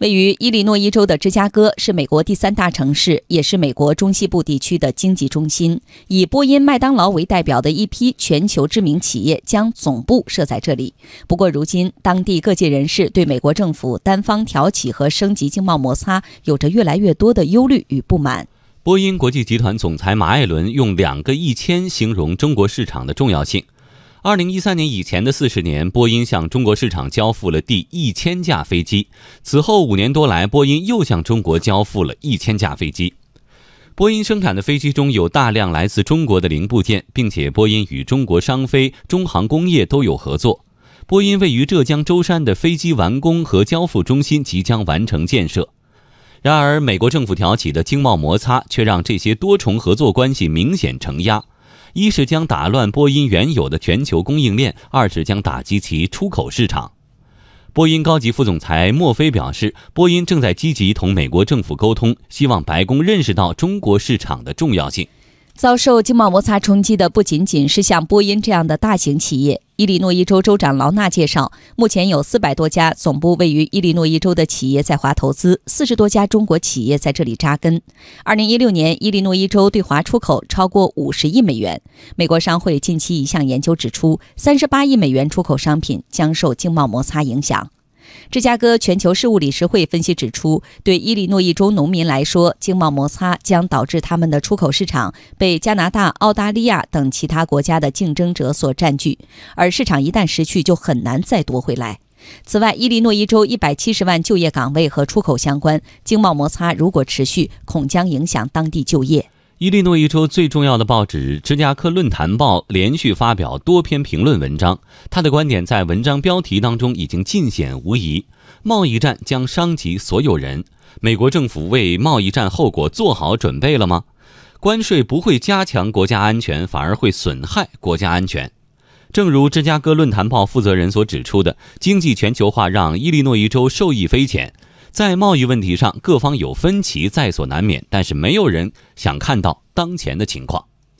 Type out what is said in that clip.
位于伊利诺伊州的芝加哥是美国第三大城市，也是美国中西部地区的经济中心。以波音、麦当劳为代表的一批全球知名企业将总部设在这里。不过，如今当地各界人士对美国政府单方挑起和升级经贸摩擦有着越来越多的忧虑与不满。波音国际集团总裁马艾伦用“两个一千”形容中国市场的重要性。二零一三年以前的四十年，波音向中国市场交付了第一千架飞机。此后五年多来，波音又向中国交付了一千架飞机。波音生产的飞机中有大量来自中国的零部件，并且波音与中国商飞、中航工业都有合作。波音位于浙江舟山的飞机完工和交付中心即将完成建设。然而，美国政府挑起的经贸摩擦却让这些多重合作关系明显承压。一是将打乱波音原有的全球供应链，二是将打击其出口市场。波音高级副总裁墨菲表示，波音正在积极同美国政府沟通，希望白宫认识到中国市场的重要性。遭受经贸摩擦冲击的不仅仅是像波音这样的大型企业。伊利诺伊州州长劳纳介绍，目前有四百多家总部位于伊利诺伊州的企业在华投资，四十多家中国企业在这里扎根。二零一六年，伊利诺伊州对华出口超过五十亿美元。美国商会近期一项研究指出，三十八亿美元出口商品将受经贸摩擦影响。芝加哥全球事务理事会分析指出，对伊利诺伊州农民来说，经贸摩擦将导致他们的出口市场被加拿大、澳大利亚等其他国家的竞争者所占据，而市场一旦失去，就很难再夺回来。此外，伊利诺伊州一百七十万就业岗位和出口相关，经贸摩擦如果持续，恐将影响当地就业。伊利诺伊州最重要的报纸《芝加哥论坛报》连续发表多篇评论文章，他的观点在文章标题当中已经尽显无疑：贸易战将伤及所有人。美国政府为贸易战后果做好准备了吗？关税不会加强国家安全，反而会损害国家安全。正如《芝加哥论坛报》负责人所指出的，经济全球化让伊利诺伊州受益匪浅。在贸易问题上，各方有分歧在所难免，但是没有人想看到当前的情况。